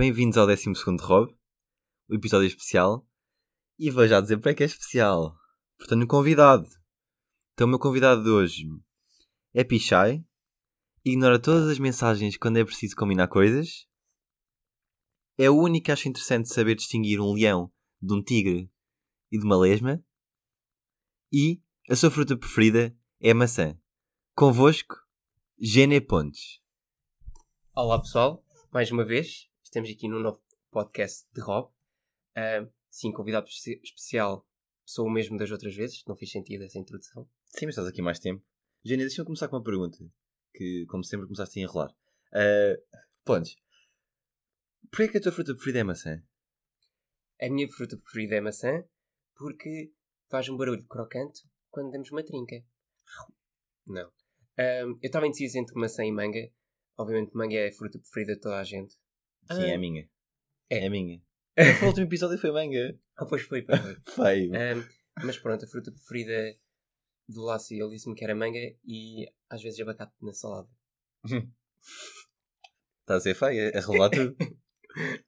bem-vindos ao 12 Rob, o episódio especial. E vou já dizer para que é especial. Portanto, o convidado. Então, o meu convidado de hoje é Pichai, ignora todas as mensagens quando é preciso combinar coisas, é o único que acha interessante saber distinguir um leão de um tigre e de uma lesma, e a sua fruta preferida é a maçã. Convosco, Gene Pontes. Olá pessoal, mais uma vez, estamos aqui no novo podcast de Rob. Uh, sim, convidado especial, sou o mesmo das outras vezes, não fez sentido essa introdução. Sim, mas estás aqui mais tempo. Gênia, deixa-me começar com uma pergunta, que como sempre começaste a enrolar. Uh, Pontes, porquê é que a tua fruta preferida é maçã? A minha fruta preferida é maçã porque faz um barulho crocante quando damos uma trinca. Não. Um, eu estava indeciso entre maçã e manga. Obviamente, manga é a fruta preferida de toda a gente. Sim, é a minha. É, é a minha. o último episódio foi manga. Ah, pois foi, foi. Feio. Um, mas pronto, a fruta preferida do Lácio, ele disse-me que era manga e às vezes abacate na salada. Está a ser feio, a revelar tudo.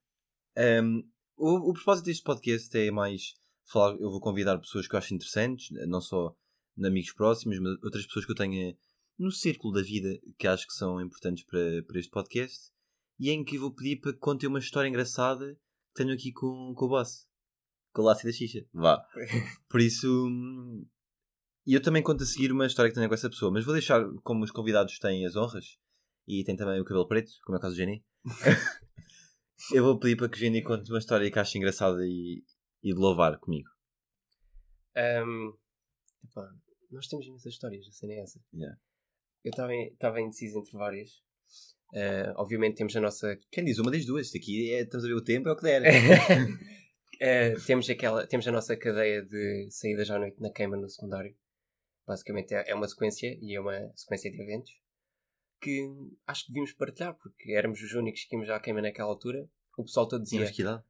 um, o, o propósito deste podcast é mais falar, eu vou convidar pessoas que eu acho interessantes, não só amigos próximos, mas outras pessoas que eu tenha no círculo da vida que acho que são importantes para, para este podcast e em que vou pedir para que contem uma história engraçada que tenho aqui com, com o boss. Com o Lácio da Xixa. Vá. Por isso. E eu também conto a seguir uma história que tenho com essa pessoa, mas vou deixar, como os convidados têm as honras e têm também o cabelo preto, como é o caso do Jenny, eu vou pedir para que o Jenny conte uma história que ache engraçada e, e de louvar comigo. Um, epá, nós temos imensas histórias, a cena é essa. Yeah. Eu estava indeciso entre várias. Uh, obviamente temos a nossa. Quem diz uma das duas? Isto aqui é, estamos a ver o tempo, é o que der. uh, temos, aquela, temos a nossa cadeia de saídas à noite na queima no secundário. Basicamente é, é uma sequência e é uma sequência de eventos que acho que devíamos partilhar porque éramos os únicos que íamos à queima naquela altura. O pessoal todo dizia. Tínhamos que idade?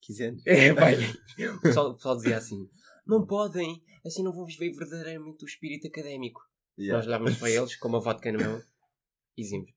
15 anos. É, vai. o, pessoal, o pessoal dizia assim: não podem, assim não vão viver verdadeiramente o espírito académico. Yeah. Nós olhávamos para eles com uma vodka na mão e dizíamos: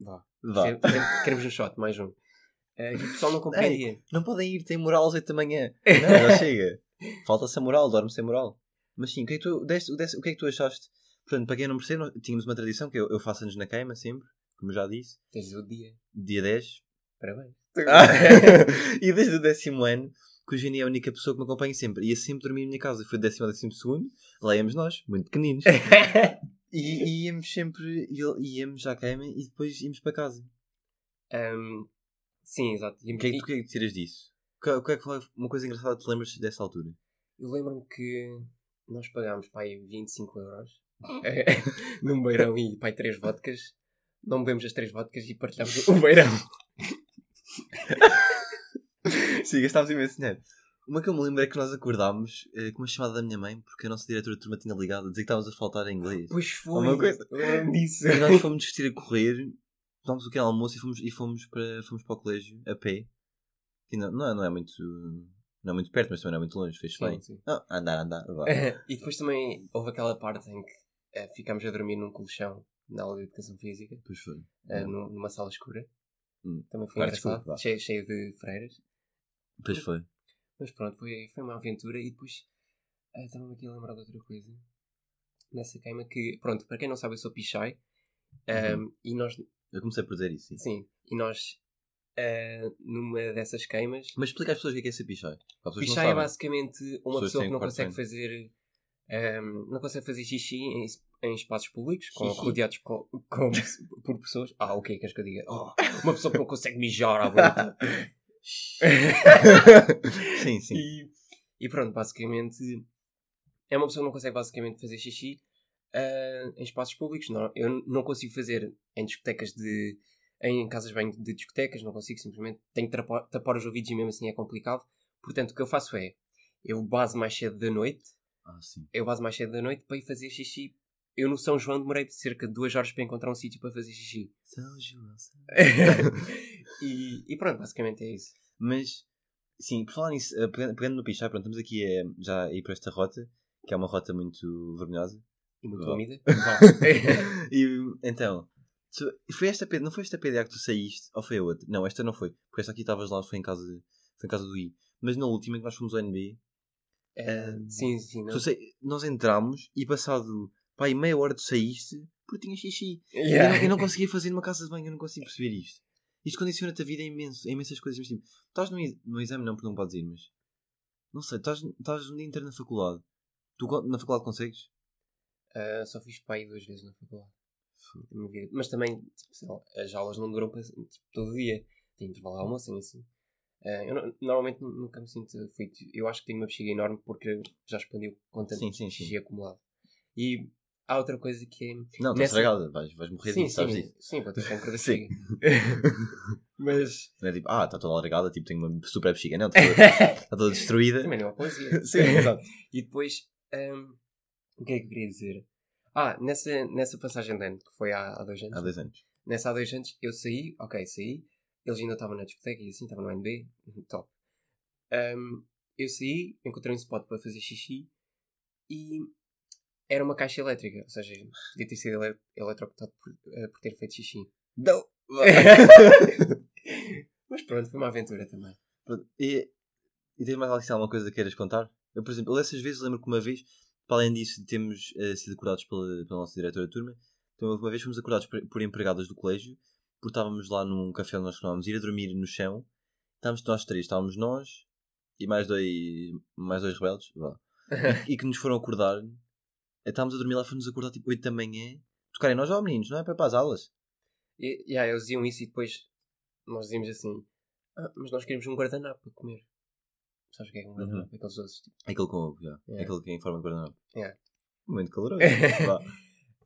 vá, vá. queremos um shot, mais um. Uh, o pessoal não compreendia. Ei, não podem ir, tem moral às 8 da manhã. Não, já chega. Falta-se a moral, dorme sem moral. Mas sim, o que, é que tu, deste, o que é que tu achaste? Portanto, para quem não percebe, tínhamos uma tradição que eu, eu faço anos na queima sempre, como já disse. Desde o dia. Dia 10. Parabéns. Ah, e desde o décimo ano, que o Gini é a única pessoa que me acompanha sempre. Ia sempre dormir na minha casa. Foi décimo ao décimo segundo. Lá íamos nós, muito pequeninos. e, e íamos sempre, íamos à queima e depois íamos para casa. Um, sim, exato. O que, é, que, que é que tiras disso? O que é que foi uma coisa engraçada que te lembras dessa altura? Eu lembro-me que nós pagámos pai 25 euros num beirão e pai 3 vodkas. Não bebemos as 3 vodkas e partilhámos o beirão. Sim, gastávamos imenso dinheiro. Uma que eu me lembro é que nós acordámos eh, com uma chamada da minha mãe porque a nossa diretora de turma tinha ligado a dizer que estávamos a faltar em inglês. Pois foi. Uma coisa. disso. E nós fomos vestir a correr, tomámos o que era almoço e fomos, e fomos, para, fomos para o colégio a pé. Que não, não, é, não é muito. Não é muito perto, mas também não é muito longe, fez bem. Sim. Não, andar, andar. e depois também houve aquela parte em que uh, ficámos a dormir num colchão na aula de educação física. Pois foi. Uh, numa sala escura. Hum. Também foi engraçado. cheio, cheio de freiras. Pois foi. Mas pronto, foi, foi uma aventura e depois uh, estava-me aqui a lembrar de outra coisa. Nessa queima que, pronto, para quem não sabe, eu sou Pichai. Um, uhum. E nós. Eu comecei por dizer isso. Sim, sim e nós, uh, numa dessas queimas. Mas explica às pessoas o que é, é ser Pichai. Pichai é basicamente uma pessoa que não consegue fazer. Um, não consegue fazer xixi em, em espaços públicos, com, rodeados com, com, por pessoas. Ah, o que é que queres que eu diga? Oh, uma pessoa que não consegue mijar à volta. sim, sim. E, e, pronto, basicamente é uma pessoa que não consegue basicamente fazer xixi uh, em espaços públicos. Não, eu não consigo fazer em discotecas de. em casas bem de discotecas, não consigo, simplesmente tenho que tapar, tapar os ouvidos e mesmo assim é complicado. Portanto, o que eu faço é eu base mais cedo da noite. Ah, eu base mais cedo da noite para ir fazer xixi eu no São João demorei cerca de duas horas para encontrar um sítio para fazer xixi. São João. São e, e, pronto, basicamente é isso. Mas, sim, por falar nisso, eh, pegando no pichar, pronto, estamos aqui a, já a ir para esta rota, que é uma rota muito vergonhosa. E muito úmida. e então, Foi esta não foi esta PDA que tu saíste? Ou foi a outra? Não, esta não foi. Porque esta aqui estavas lá, foi em casa, foi em casa do I. Mas na última que nós fomos ao NB, Eh, Ah, sim, sim. Não. sei- nós entramos e passado pá, aí meia hora tu saíste porque tinha xixi. Yeah. Eu, não, eu não conseguia fazer numa casa de banho, eu não consigo perceber isto. Isto condiciona-te a vida em imenso, em imensas coisas. Mas tipo, estás no, no exame, não, porque não podes ir, mas não sei, estás, estás um dia inteiro na faculdade. Tu na faculdade consegues? Ah, só fiz pai duas vezes na faculdade. Mas também, tipo, lá, as aulas não duram para, tipo, todo o dia. Tem intervalo de almoço e assim. Ah, eu não- normalmente nunca me sinto feito. Eu acho que tenho uma bexiga enorme porque já expandiu com tanto Sim, sim, sim. xixi acumulado. E há outra coisa que é. Não, estás Nessa- estragada, vais, vais morrer sim, disso, sabes sim, disso. sim, vou ter cancro da Sim. bexiga. Mas. Não é tipo, ah, está toda alargada, tipo, tenho uma super bexiga. Não, está toda, está toda destruída. Também não é uma poesia. Sim, exato. E depois, hum, o que é que eu queria dizer? Ah, nessa, nessa passagem de ano, que foi há, há dois anos. Há dois anos. Nessa há dois anos, eu saí, ok, saí. Eles ainda estavam na discoteca e assim, estavam no NB, top. Hum, eu saí, encontrei um spot para fazer xixi e era uma caixa elétrica, ou seja, podia ter sido ele eletrocutado por, eh, por ter feito xixi. Não! Mas pronto, foi uma aventura também. E, e tens mais alguma coisa que queiras contar? Eu, por exemplo, eu dessas vezes lembro que uma vez, para além disso, de termos eh, sido acordados pela, pela nossa diretora de turma. Então, uma vez fomos acordados por, por empregadas do colégio, porque estávamos lá num café onde nós costumávamos ir a dormir no chão. Estávamos nós três, estávamos nós e mais dois, mais dois rebeldes, vá. e que nos foram acordar. Eh, Estávamos a dormir lá, foram-nos acordar tipo 8 da manhã. Tocarem nós, ó meninos, não é para para as aulas. E yeah, eles diziam isso e depois nós dizíamos assim: ah, mas nós queremos um guardanapo para comer. Sabes o que é um guardanapo? Aqueles doces. Tipo. Aquele com ovo, já. Yeah. Aquele que é em forma de guardanapo. Yeah. Muito caloroso.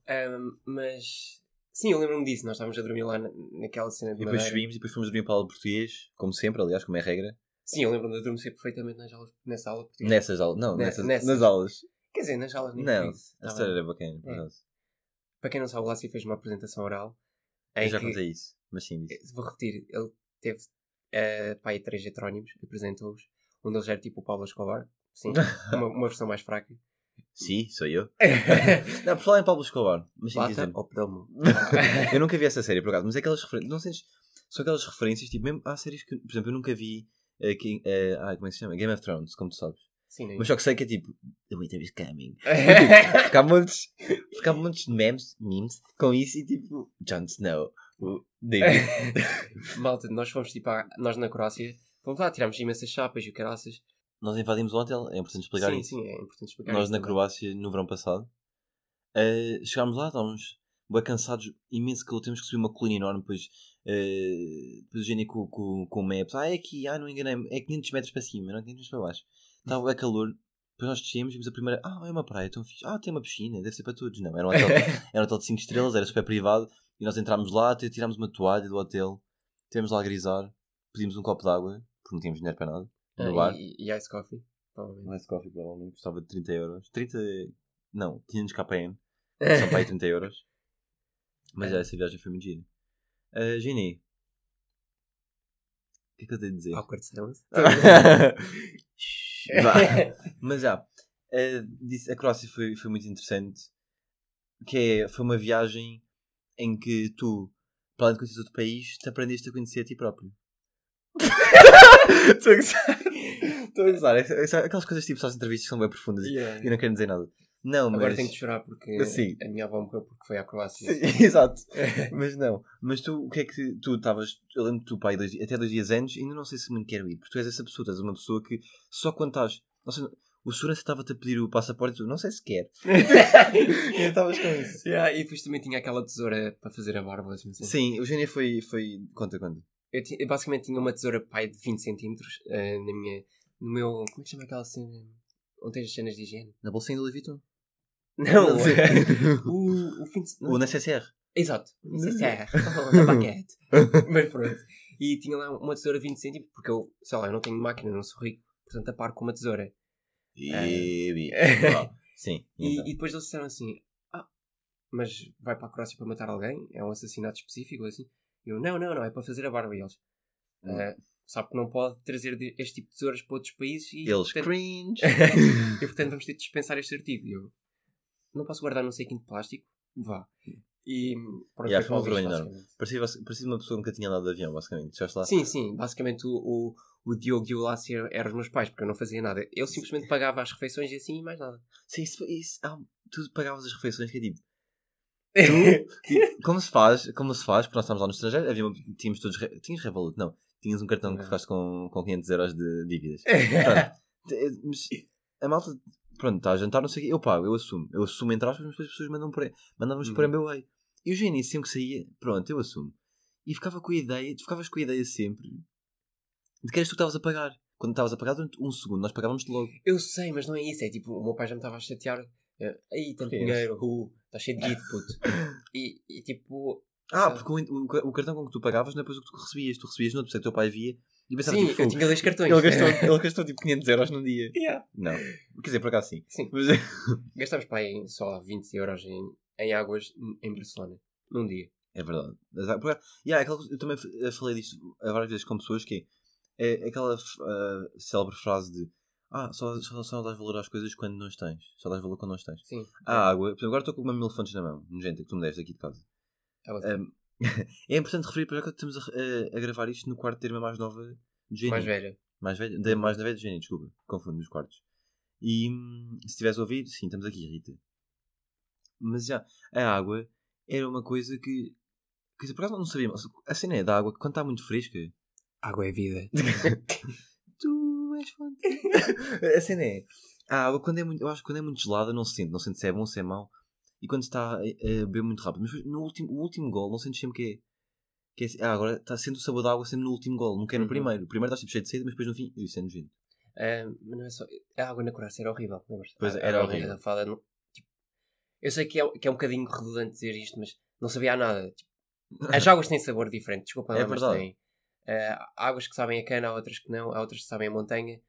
Ahm, mas sim, eu lembro-me disso. Nós estávamos a dormir lá na- naquela cena de E depois subimos e depois fomos dormir para a aula de português, como sempre, aliás, como é regra. Sim, eu lembro-me de adormecer perfeitamente nas aulas, nessa aula. portuguesa. Nessas aulas. Não, Ne- nessas, nessas. nas aulas. Quer dizer, nas aulas nem Não, isso. A Tá história bem. era bacana, por É. acaso. Para quem não sabe, o Lácio fez uma apresentação oral. Eu já contei isso, mas sim, disse. Vou repetir, ele teve uh, pai três heterónimos, apresentou-os. Um deles era tipo o Paulo Escobar. Sim, uma, uma versão mais fraca. Sim, sou eu. Não, por falar em Pablo Escobar, mas sim, Lata dizer ou Promo? Eu nunca vi essa série, por acaso, mas é aquelas referências. Não sentes. São aquelas referências, tipo, mesmo há séries que, por exemplo, eu nunca vi. eh, que, eh, ah, como é que se chama? Game of Thrones, como tu sabes. Sim, nem. Mas só que sei que é tipo. The winter is coming. Montes, porque há montes de memes, memes com isso e tipo. Jon Snow. David. Malta, nós fomos tipo, à- nós na Croácia, fomos lá, tirámos imensas chapas e o caraças. Nós invadimos o hotel, é importante explicar sim, isso. sim, é importante explicar. Nós na também. Croácia, no verão passado, eh, chegámos lá, estávamos bem cansados, imenso que temos que subir uma colina enorme, depois, eh, depois o com, com, com o Maps, ah, é aqui, ah, não enganei é 500 metros para cima, não é 500 metros para baixo. Estava a calor, depois nós descemos, vimos a primeira, ah, é uma praia, tão fixe, ah, tem uma piscina, deve ser para todos. Não, era um hotel, era um hotel de 5 estrelas, era super privado, e nós entramos lá, tirámos uma toalha do hotel, tivemos lá a grisar, pedimos um copo de água, porque não tínhamos dinheiro para nada, no Ah, bar. E, e Ice Coffee, provavelmente. Um Ice Coffee provavelmente custava de 30 euros. 30. Não, 500 KPM. São para aí 30 euros. Mas já, essa viagem foi muito gira. Uh, Gini. O que é que eu tenho a dizer? Awkward silence. Vá. Mas já. uh, disse, a Croácia foi, foi muito interessante. Que é, foi uma viagem em que tu, para além de conhecer outro país, te aprendeste a conhecer a ti próprio. Estou a gozar. Estou a gozar. É- é- Aquelas coisas tipo só as entrevistas são bem profundas e Yeah. eu não quero dizer nada. Não, mas. Agora tenho de chorar porque Sim. a minha avó morreu porque foi à Croácia. Sim, exato. Mas não. Mas tu, o que é que tu estavas. Eu lembro que tu, pai, dois, até dois dias antes, ainda não sei se muito quero ir, porque tu és essa pessoa, tu és uma pessoa que só quando estás. Sei, o segurança estava-te a pedir o passaporte e tu, não sei se quer. e estavas com isso. Yeah, e depois também tinha aquela tesoura para fazer a barba. Assim. Sim, o Gênia foi, foi. Conta, conta. Eu, eu basicamente tinha uma tesoura pai de 20 centímetros eh, na minha. No meu. Como é que chama aquela cena? Onde tens as cenas de higiene? Na bolsinha do Louis Vuitton? Não! O, o fim de o na CCR. Exato. É serra. Na baguete. Mas pronto. E tinha lá uma tesoura de 20 centímetros, porque eu, sei lá, eu não tenho máquina, não sou rico, portanto aparo com uma tesoura. E. Uau. Sim. E, então. e depois eles disseram assim: Ah, mas vai para a Croácia para matar alguém? É um assassinato específico? Assim? E eu: Não, não, não, é para fazer a barba. E eles: Hum. "Ah, Sabe que não pode trazer este tipo de tesouras para outros países e, Eles portanto, cringe. e portanto vamos ter de dispensar este artigo. E eu: Não posso guardar não sei quem de plástico? Vá. E pronto, Yeah, foi uma vergonha enorme. Parecia, uma pessoa que nunca tinha andado de avião, basicamente. Já lá. Sim, sim. Basicamente o, o, o Diogo e o Lácio eram os meus pais, porque eu não fazia nada. Eu simplesmente pagava as refeições e assim e mais nada. Sim, isso, isso, ah, tu pagavas as refeições, que é tipo. tipo, como se faz, como se faz, porque nós estávamos lá no estrangeiro, havia, tínhamos todos. Tinhas Revolut? Não. Tinhas um cartão que ficaste com, com 500 euros de dívidas. Pronto. A malta, pronto, está a jantar, não sei o quê, eu pago, eu assumo. Eu assumo entre aspas, mas depois as pessoas mandam por, mandam-nos por Uhum. MBWay. E o Geni sempre que saía, pronto, eu assumo. E ficava com a ideia, tu ficavas com a ideia sempre de que eras tu que estavas a pagar. Quando estavas a pagar durante um segundo, nós pagávamos-te logo. Eu sei, mas não é isso. É tipo, o meu pai já me estava a chatear. Aí, tanto dinheiro, uh, está cheio de guito, puto. E, e tipo. Ah, Sabe? porque o, o- o cartão com que tu pagavas não é depois o que tu recebias. Tu recebias no outro, porque o teu pai via e pensava Sim, tipo, eu "Fogo, tinha dois cartões. ele, gastou, ele gastou tipo 500 euros num dia. Yeah. Não. Quer dizer, por acaso sim. Sim. Mas, Gastámos para aí só 20 euros em, em águas em Barcelona. Num dia. É verdade. Ah, por acaso- yeah, aquela, eu também falei disto várias vezes com pessoas que é, é aquela f- ah, célebre frase de ah, só, só, só dás valor às coisas quando não as tens. Só dás valor quando não as tens. Sim. A água, agora estou com uma mil fontes na mão, nojenta, que tu me deste aqui de casa. É. Um, é importante referir para já que estamos a, a- a gravar isto no quarto da irmã mais nova do Jenny. mais velha. Mais velha? Da, mais velha do Jenny, desculpa. Confundo nos quartos. E se tivesse ouvido, sim, estamos aqui, Rita. Mas já, a água era uma coisa que. Dizer, por acaso não sabia. mas A cena é da água que quando está muito fresca. Água é vida. tu és fonte. a cena é. A água, quando é muito, eu acho que quando é muito gelada, não se sente. Não sente se é bom, se é mau. E quando está a, a beber muito rápido. Mas no último, o último gol, não sentes sempre que é. Que é assim, ah, agora está sendo o sabor da água sempre no último gol, nunca é no Uhum. primeiro. O primeiro está tipo cheio de sede, mas depois no fim, isso é nojento. Ah, mas não é só. A água na Croácia era horrível, lembras? Pois, A- a era água horrível. engarrafada não- tipo, eu sei que é, que é um bocadinho redundante dizer isto, mas não sabia a nada. Tipo, as águas têm sabor diferente, desculpa, É mas têm. Ah, há águas que sabem a cana, há outras que não, há outras que sabem a montanha.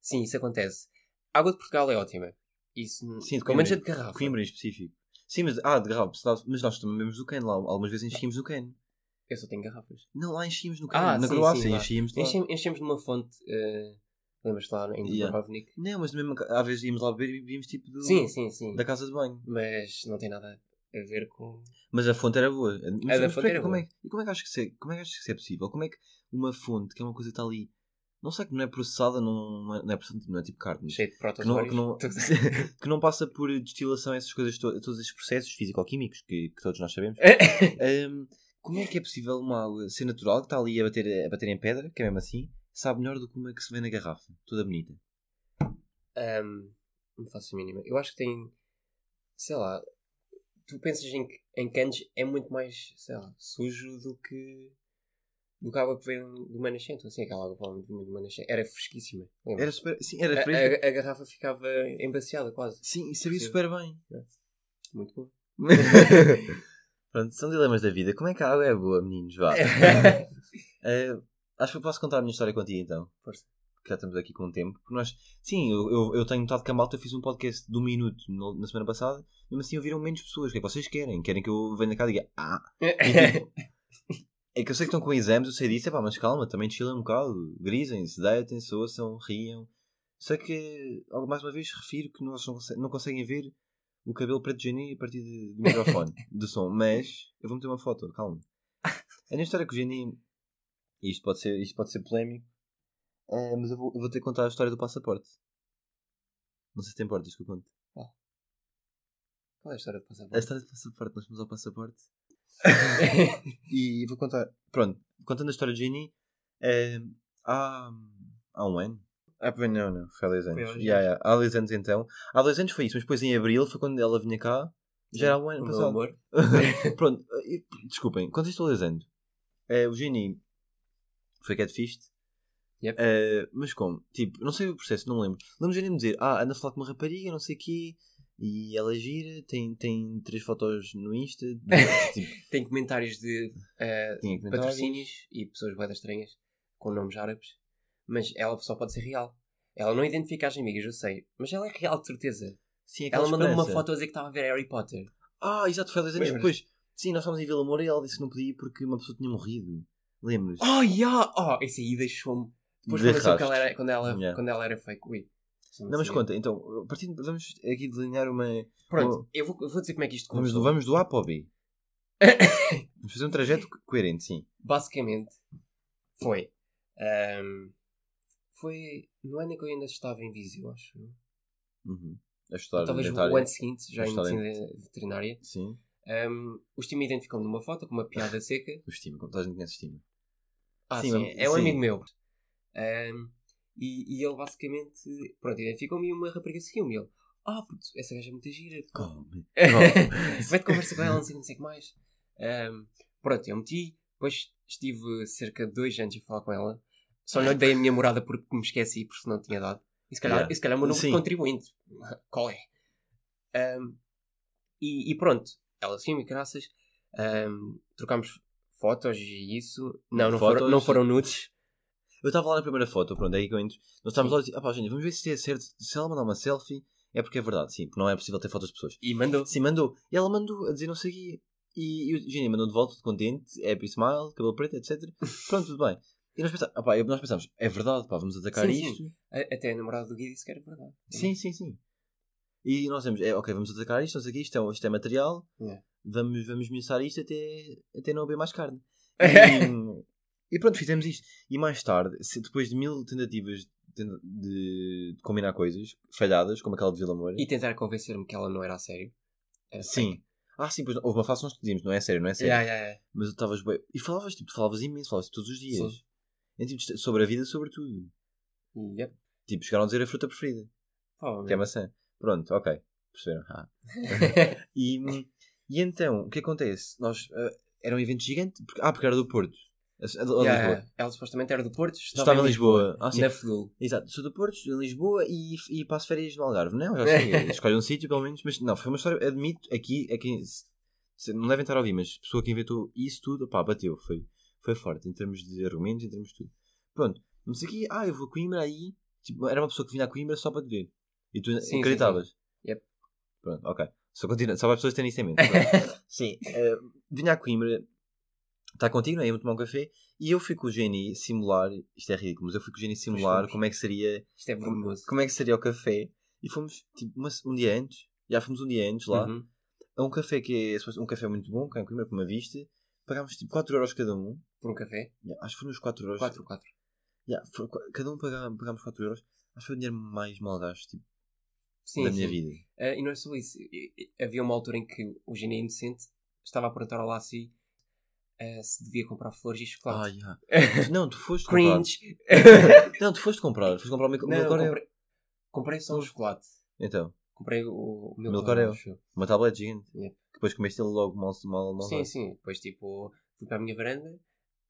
Sim, isso acontece. A água de Portugal é ótima. Isso, Sim, de pelo menos a de garrafa. Coimbra em específico. Sim, mas, ah, de garrafa, mas nós também bebemos do cano lá. Algumas vezes enchíamos do cano. Eu só tenho garrafas. Não, lá enchíamos no cano. Ah, Na sim, Croácia sim, lá. enchíamos lá. Enchem- Enchemos numa fonte. ah, Lembras-te lá em Yeah. Dubrovnik? Não, mas mesmo, às vezes íamos lá beber e bebíamos tipo do, Sim, sim, sim. da casa de banho. Mas não tem nada a ver com. Mas a fonte era boa. Mas, da mas fonte é era como boa. é, e como é que achas que isso é, como é que achas que isso é possível? Como é que uma fonte, que é uma coisa que está ali, não sei que não é processada, não, não, é, não, é, processada, não é tipo carne, Cheio de que não, que, não, que não passa por destilação, essas coisas, to- todos esses processos físico-químicos que, que todos nós sabemos. Ahm, como é que é possível uma água ser natural, que está ali a bater, a bater em pedra, que é mesmo assim, sabe melhor do que uma que se vê na garrafa, toda bonita? Ahm, não faço a mínima. Eu acho que tem. Sei lá. Tu pensas em, em canos é muito mais, sei lá, sujo do que. Do que a água que vem de uma nascente. Assim, aquela água provavelmente vinha de uma nascente. Era fresquíssima. lembras? Era super, sim, era a, fresco. a- a garrafa ficava embaciada quase. Sim, e sabia Sim. super bem. Muito bom. Pronto, são dilemas da vida. Como é que a água é boa, meninos? Vá. Eh, acho que eu posso contar a minha história contigo então. Força. Que já estamos aqui com o tempo. Porque nós, sim, eu, eu, eu tenho notado que a malta eu fiz um podcast de um minuto no- na semana passada. Mesmo assim ouviram menos pessoas. O que é que vocês querem? Querem que eu venha cá e diga ah. E, tipo, é que eu sei que estão com exames, eu sei disso, é pá, mas calma, também chilem um bocado. Grisem-se, deitem-se, ouçam, riam. Só que, mais uma vez, refiro que nós não, conse- não conseguem ver o cabelo preto de Jenny a partir do microfone, do som. Mas eu vou meter uma foto, calma. A minha história com o Jenny, isto pode ser, isto pode ser polémico, eh, mas eu vou, eu vou ter que contar a história do passaporte. Não sei se te importas que eu conte. Qual é a história A passaporte? história do passaporte, nós fomos ao passaporte. e vou contar. Pronto, contando a história de Ginny, eh, há, há um ano. Ah, não, não, foi há dois anos. Foi há dois Yeah, anos. yeah, há dois anos então. Há dois anos foi isso, mas depois em abril foi quando ela vinha cá. Já era o ano passado. amor. Pronto, desculpem, contextualizando. Eh, o Ginny foi catfished. Yep. Eh, mas como? Tipo, não sei o processo, não me lembro. Lembro de me dizer, ah, anda a falar com uma rapariga, não sei o quê, e ela gira, tem, tem três fotos no Insta, tipo, Tem comentários de tinha comentários. patrocínios e pessoas bué estranhas com nomes árabes, mas ela só pode ser real. Ela não identifica as amigas, eu sei, mas ela é real de certeza. Sim, aquela Ela mandou-me uma foto a dizer que estava a ver Harry Potter. Ah, exato, foi dois anos depois. Sim, nós fomos em Vila Moura e ela disse que não podia ir porque uma pessoa tinha morrido. Lembras? Oh, yeah! Oh, esse aí deixou-me. Depois De rastro. ela era, quando, ela, Yeah. quando ela era fake. Ui. Não, mas sabia. conta, então, de- vamos aqui delinear uma. Pronto, eu vou, eu vou dizer como é que isto Vamos começou. do, vamos do A para o B. Vamos fazer um trajeto co- coerente, sim. Basicamente, foi. ahm, foi no ano em que eu ainda estava em Viseu, acho. Uhum. A estudar Talvez o ano seguinte, já em medicina veterinária. Sim. Um, o Steam identificou-me numa foto com uma piada seca. O estima, como toda a gente conhece estima. Ah, Sim, sim, é um sim. amigo meu. Um, e, e ele basicamente, pronto, identificou-me e uma rapariga seguiu-me. Ele, ah, puto, essa gaja é muito gira. Come. Vai-te conversa com ela, não sei, não sei o que mais. Um, pronto, eu meti, depois estive cerca de dois anos a falar com ela. Só não lhe dei a minha morada porque me esqueci, porque não tinha dado. E se calhar, Yeah. e se calhar o meu número Sim. de contribuinte. Qual é? Um, e, e pronto, ela seguiu-me, graças. Um, trocámos fotos e isso. Não, não, Fotos? foram, não foram nudes. Eu estava lá na primeira foto, pronto, é aí que eu entro. Nós estávamos lá e disse, ah pá, gente, vamos ver se é certo. Se ela mandar uma selfie, é porque é verdade, sim, porque não é possível ter fotos de pessoas. E mandou. Sim, mandou. E ela mandou a dizer não sei o quê. E, e o Gênio mandou de volta, de contente, happy smile, cabelo preto, etc. Pronto, tudo bem. E nós pensámos, ah, pá, nós pensámos, é verdade, pá, vamos atacar Sim, sim. isto. A- Até a namorada do Gui disse que era verdade. Sim, sim, sim. E nós temos, é, ok, vamos atacar isto, quê, isto é, isto é material, Yeah. vamos, vamos miuçar isto até, até não haver mais carne. E, e pronto, fizemos isto. E mais tarde, depois de mil tentativas de, de- de combinar coisas falhadas, como aquela de Vila Moura, E tentar convencer-me que ela não era a sério. Era sim. Ah, sim, pois houve uma fase que nós dizíamos, não é sério, não é sério. Yeah, yeah, yeah. Mas tu estavas bem. E falavas, tipo, falavas imenso, falavas todos os dias. Sim. É, tipo, sobre a vida, sobre tudo. Yep. Tipo, chegaram a dizer a fruta preferida, Oh, que é maçã. Pronto, ok. Perceberam? Ah. E, e então, o que acontece? Nós. ah, era um evento gigante. Porque, ah, porque era do Porto. Yeah, Lisboa. Ela supostamente era do Porto, estava, Estava em Lisboa. Ah, sim. na Fedul. Exato, sou do Porto, estou em Lisboa e, e passo férias no Algarve. Não, já sei, escolhe um sítio pelo menos, mas não, foi uma história, admito, aqui, aqui se- não devem estar a ouvir, mas a pessoa que inventou isso tudo, pá, bateu, foi, foi forte, em termos de argumentos, em termos de tudo. Pronto, o quê, ah, eu vou a Coimbra aí, tipo, era uma pessoa que vinha a Coimbra só para te ver. E tu sim, acreditavas? Yep. Pronto, ok. Só, continua, só para as pessoas terem isso em mente. Sim, eh, vinha a Coimbra, está contigo, aí, tomar um café, e eu fui com o Geni simular, isto é ridículo, mas eu fui com o Geni simular fomos. como é que seria Isto é vergonhoso. como é que seria o café e fomos tipo uma- um dia antes já fomos um dia antes lá Uhum. a um café que é um café muito bom cá em Coimbra com uma vista pagámos tipo 4 euros cada um Por um café. Yeah, acho que foram uns 4 euros 4 4 Yeah, qu- cada um pagá- pagámos 4 euros acho que foi o dinheiro mais mal gasto tipo, Sim, da sim. minha vida Ah, e não é só isso. Havia uma altura em que o Gene Inocente estava a perguntar ao Lassi ah, se devia comprar flores e ah, chocolate. yeah. Tu- não tu foste comprar Cringe. não tu foste comprar foste comprar o meu, Não, comprei, comprei só um chocolate. então Comprei o, o meu eu. uma tablet gigante Yeah. depois comeste ele logo mal mal, mal Sim, sim. Depois, tipo, fui para a minha varanda,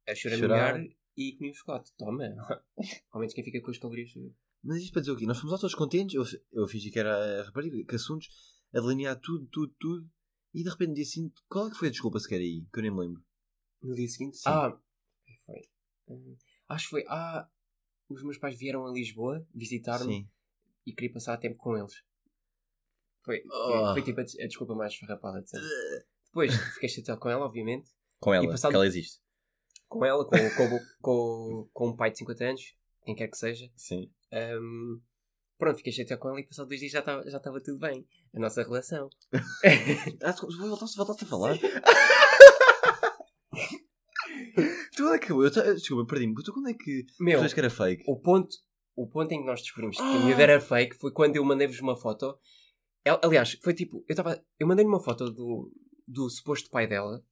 a Chorar. e comi o chocolate. Toma. Ao menos quem fica com as calorias. Mas isto para dizer o quê? Nós fomos lá todos contentes, eu, eu fingi que era a rapariga, que assuntos, a delinear tudo, tudo, tudo, e de repente dia seguinte, qual é que foi a desculpa sequer aí? Que eu nem me lembro. No dia seguinte? Sim. Ah, foi. Hum, acho que foi. Ah, os meus pais vieram a Lisboa visitar-me e queria passar tempo com eles. Foi, foi, Oh. foi tipo a, des- a desculpa mais farrapada de sempre. Depois fiquei chateado com ela, obviamente. Com ela, passado- que ela existe. Com ela, com, com, com, com um pai de 50 anos, quem quer que seja. Sim. Hum, pronto, fiquei chateado com ela e passado dois dias já estava já tudo bem. A nossa relação. Ah, voltaste, voltaste a falar? tu é que eu, ta- desculpa, perdi-me. Tu quando é que Meu, que era fake? o ponto, o ponto em que nós descobrimos que a Ah! miúda era fake foi quando eu mandei-vos uma foto. Aliás, foi tipo, eu estava. Eu mandei-lhe uma foto do, do suposto pai dela,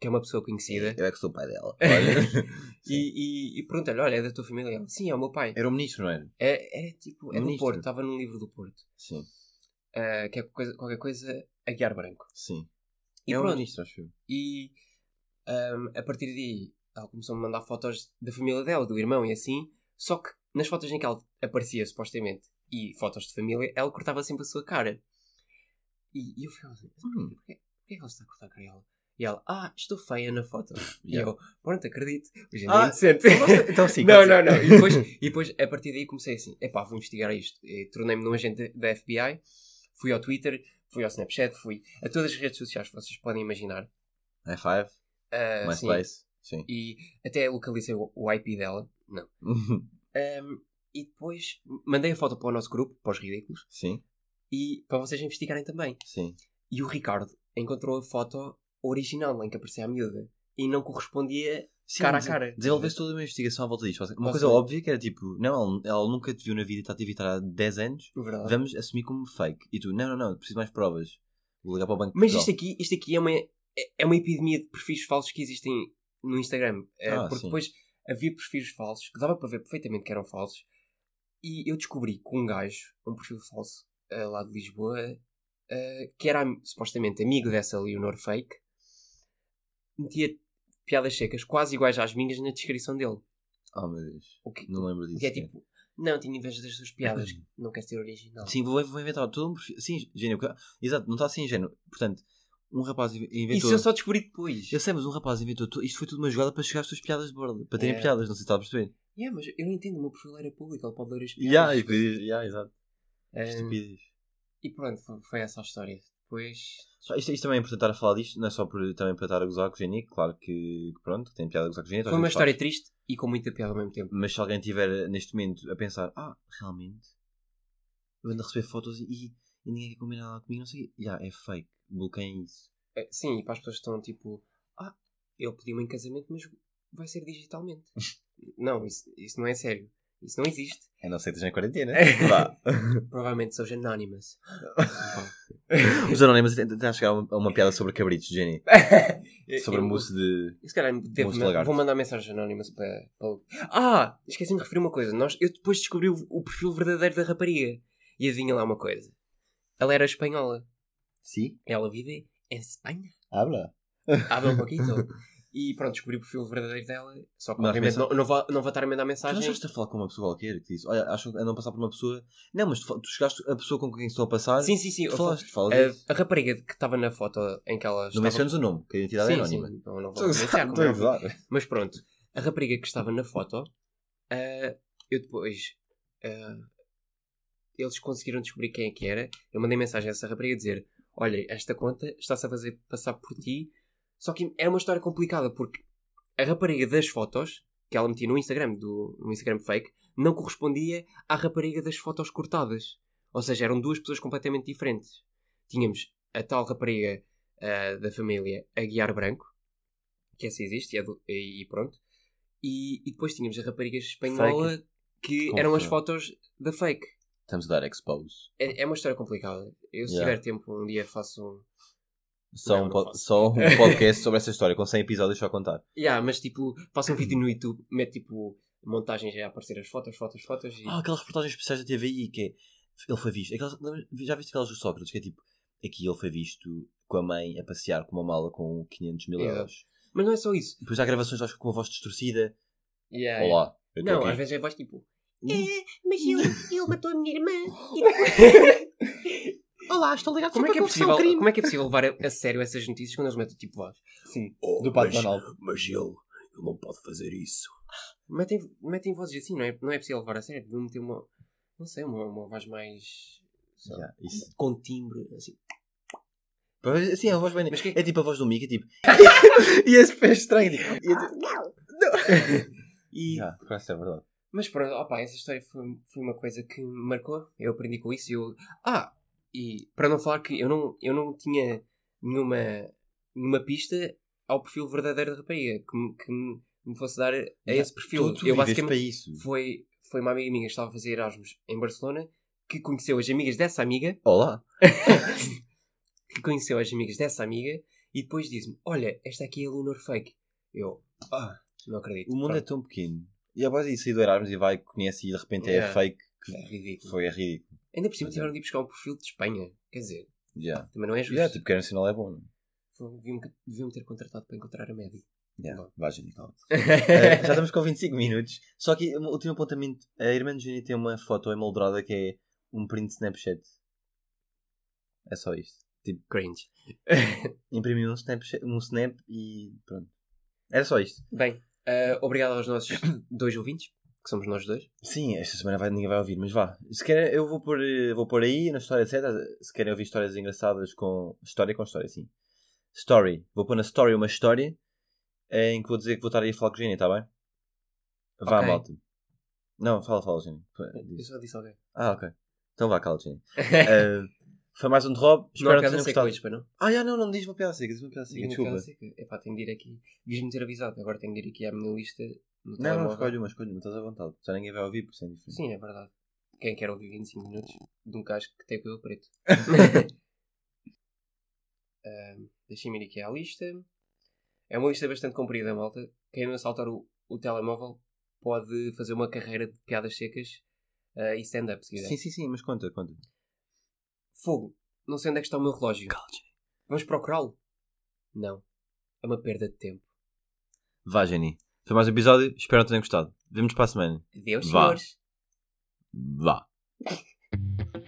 que é uma pessoa conhecida, Eu é que sou o pai dela. E, e, e perguntei-lhe: olha, é da tua família? Ela, Sim, é o meu pai. Era o ministro, não era? É, é tipo, é do. Porto, estava num livro do Porto, Sim. Ah, que é coisa, qualquer coisa a guiar branco. Sim. E é o pronto, ministro, acho eu. E ahm, a partir daí ela começou a mandar fotos da família dela, do irmão e assim. Só que nas fotos em que ela aparecia supostamente e fotos de família, ela cortava sempre a sua cara. E, e eu ficava assim: Hum. porquê, porquê, porquê que ela está a cortar a cara dela? E ela, ah, estou feia na foto. E Yeah. eu, pronto, acredito. Hoje em Ah, é indecente. Então sim, não, não, não. E depois, e depois, a partir daí, comecei assim: epá, vou investigar isto. Tornei-me num agente da FBI, fui ao Twitter, fui ao Snapchat, fui a todas as redes sociais que vocês podem imaginar. High five, Ah, sim. MySpace. Sim. E até localizei o, o IP dela. Não. Um, e depois mandei a foto para o nosso grupo, para os ridículos, Sim, e para vocês investigarem também. sim. E o Ricardo encontrou a foto original em que aparecia a miúda e não correspondia Sim, cara a cara. Desenvolvesse toda uma investigação à volta disto. Uma Basicamente. coisa óbvia que era tipo, não, ela, ela nunca te viu na vida e está a te evitar há 10 anos. Verdade. Vamos assumir como fake. E tu, não, não, não, preciso mais provas. Vou ligar para o Banco Mas isto aqui, isto aqui é, uma, é é uma epidemia de perfis falsos que existem no Instagram. Eh, Ah, porque sim. depois havia perfis falsos que dava para ver perfeitamente que eram falsos. E eu descobri que um gajo, um perfil falso eh, lá de Lisboa, eh, que era am- supostamente amigo dessa Leonor Fake, metia piadas secas quase iguais às minhas na descrição dele. Oh meu Deus, O que, não lembro disso. que é tipo, não, tinha inveja das tuas piadas, não queres ser original. Sim, vou, vou inventar todo um perfil. Sim, gênio. Exato, não está assim ingênuo. Portanto, um rapaz inve- inventou. Isso eu só descobri depois. Eu sei, mas um rapaz inventou. tu- Isto foi tudo uma jogada para chegar às tuas piadas de borda. Para terem É. piadas, não sei se está a perceber. Yeah, mas eu entendo, o meu perfil era público, ele pode ler as piadas. e depois- ya, exato. Eh, Estupidez. E pronto, foi, foi essa a história. Depois. Pá, Isto, isto também é importante estar a falar disto, não é só por, também para estar a gozar com o Geni, claro que, pronto, tem piada a gozar com o Geni. toda Foi uma história faz. triste e com muita piada ao mesmo tempo. Mas se alguém estiver neste momento a pensar, ah, realmente, eu ando a receber fotos e, e ninguém quer combinar nada comigo, não sei o quê. Ya, é fake, bloqueiem isso. Eh, Sim, e para as pessoas que estão tipo. Ah, ele pediu-me em casamento, mas vai ser digitalmente. não, isso, isso não é sério. Isso não existe. A não ser que esteja em quarentena. Vá. Provavelmente sou anonymous. Os anónimos tentam chegar a uma, a uma piada sobre cabritos, Jenny. Sobre Eu- mousse de. Se calhar devo, Mousse de vou mandar mensagem anónimas para, para. Ah! Esqueci-me de referir uma coisa. Nós, eu depois descobri o, o perfil verdadeiro da rapariga. E adivinha lá uma coisa. Ela era espanhola. Sim? Ela vive em Espanha. Habla. Habla um pouquinho. E pronto, descobri o perfil verdadeiro dela. Só que Mas obviamente pensa- não, não, vou, não vou estar a mandar Tu não mensagem. chegaste a falar com uma pessoa qualquer que disse, olha, acham que andam a passar por uma pessoa. Não, mas tu, tu chegaste a pessoa com quem estou a passar. Sim, sim, sim. Tu falaste, fala a, a rapariga que estava na foto em que ela Não estava. menciones o nome, que a identidade é sim, anónima. sim, não, não vou mencionar, é. Mas pronto, a rapariga que estava na foto, ah, eu depois. ah, eles conseguiram descobrir quem é que era. Eu mandei mensagem a essa rapariga dizer: Olha, esta conta está-se a fazer passar por ti. Só que é uma história complicada porque a rapariga das fotos que ela metia no Instagram, do, no Instagram fake, não correspondia à rapariga das fotos cortadas. Ou seja, eram duas pessoas completamente diferentes. Tínhamos a tal rapariga ah, da família Aguiar Branco, que essa existe, e, é do- e pronto. E, e depois tínhamos a rapariga espanhola, que Confusão. eram as fotos da fake. Estamos a dar expose. É, é uma história complicada. Eu, se Yeah. tiver tempo, um dia faço um. Só, Não, um, pod- só um podcast sobre essa história, com 100 episódios só a contar. Yeah, mas tipo, faço um vídeo no YouTube, meto tipo montagens a aparecer as fotos, fotos, fotos e. Ah, aquelas reportagens especiais da TVI que é. Ele foi visto. Aquelas, já viste aquelas do Sócrates que é tipo. Aqui ele foi visto com a mãe a passear com uma mala com 500 mil Yeah. euros. Mas não é só isso. Depois há gravações acho, que com a voz distorcida. Yeah, Olá. yeah. Não, aqui. às vezes é voz tipo. É, mas ele, ele matou a minha irmã. Olá, estou ligado Como é, que é possível, como é que é possível levar a, a sério essas notícias quando eles metem tipo voz? Sim. Oh, do Pato mas- Donald. Mas ele, ele não pode fazer isso. Metem, metem vozes assim, não é, não é possível levar a sério. Deviam meter uma. Não sei, uma, uma voz mais. lá, Yeah, isso. Com timbre, assim. Sim, é a voz bem. Mas que- É tipo a voz do Mickey, tipo. e esse pé estranho. Tipo, e é tipo- E, Yeah, por acaso é verdade. Mas pronto, opa, essa história foi, foi uma coisa que me marcou. Eu aprendi com isso e eu. Ah! E para não falar que eu não, eu não tinha nenhuma, nenhuma pista ao perfil verdadeiro da rapariga que, me- que me, fosse dar a Yeah, esse perfil. Tu, tu eu basicamente foi, foi uma amiga minha que estava a fazer Erasmus em Barcelona que conheceu as amigas dessa amiga, Olá. que conheceu as amigas dessa amiga e depois disse-me: Olha, esta aqui é a Lunar Fake. Eu, ah, não acredito. O mundo é Pronto, tão pequeno. E a base disso, sair do Erasmus e vai, conhece e de repente é Yeah. fake. Que é ridículo. foi é ridículo. Ainda por cima é. tiveram de ir buscar um perfil de Espanha. Quer dizer, Yeah. também não é justo. Yeah, tipo, quer nacional é bom. não é? Foi- Deviam, deviam ter contratado para encontrar a média. Yeah. Bom. Vá, Jenny, cala Eh, já estamos com 25 minutos. Só que um último apontamento. A irmã de Jenny tem uma foto emoldurada que é um print Snapchat. É só isto. Cringe. Imprimi um, Snapchat, um snap e pronto. Era só isto. Bem, eh, obrigado aos nossos dois ouvintes, que somos nós dois. Sim, esta semana vai, ninguém vai ouvir, mas vá. Se querem, eu vou pôr, eh, vou pôr aí na história, etc. Se querem ouvir histórias engraçadas com. História com história, sim. Story. Vou pôr na story uma história em que vou dizer que vou estar aí a falar com o Jenny, está bem? Vá, Ok. malta. Não, fala, fala, Jenny. Eu só disse alguém. Ah, ok. Então vá, cala, Jenny. Eh, Foi mais um de Rob. Espero que tenham gostado. hoje, não? Ah, já não, não diz uma piada seca, diz uma piada seca. Piada seca. Epá, tenho de ir aqui. Devias-me ter avisado. Agora tenho de ir aqui à minha lista. No Não, não, escolhe uma, escolhe uma, estás à vontade. Já ninguém vai ouvir, por isso é diferente. Sim, é verdade. Quem quer ouvir 25 minutos de um casco que tem cabelo preto? Ahm, Deixem-me ir aqui à lista. É uma lista bastante comprida, malta. Quem não saltar o, o telemóvel pode fazer uma carreira de piadas secas ah, e stand-up, se quiser. Sim, sim, sim, mas conta, conta. Fogo. Não sei onde é que está o meu relógio. Vamos procurá-lo? Não. É uma perda de tempo. Vá, Jenny. Foi mais um episódio, espero que tenham gostado. Vemo-nos para a semana. Adeus, Vá. senhores. Vá.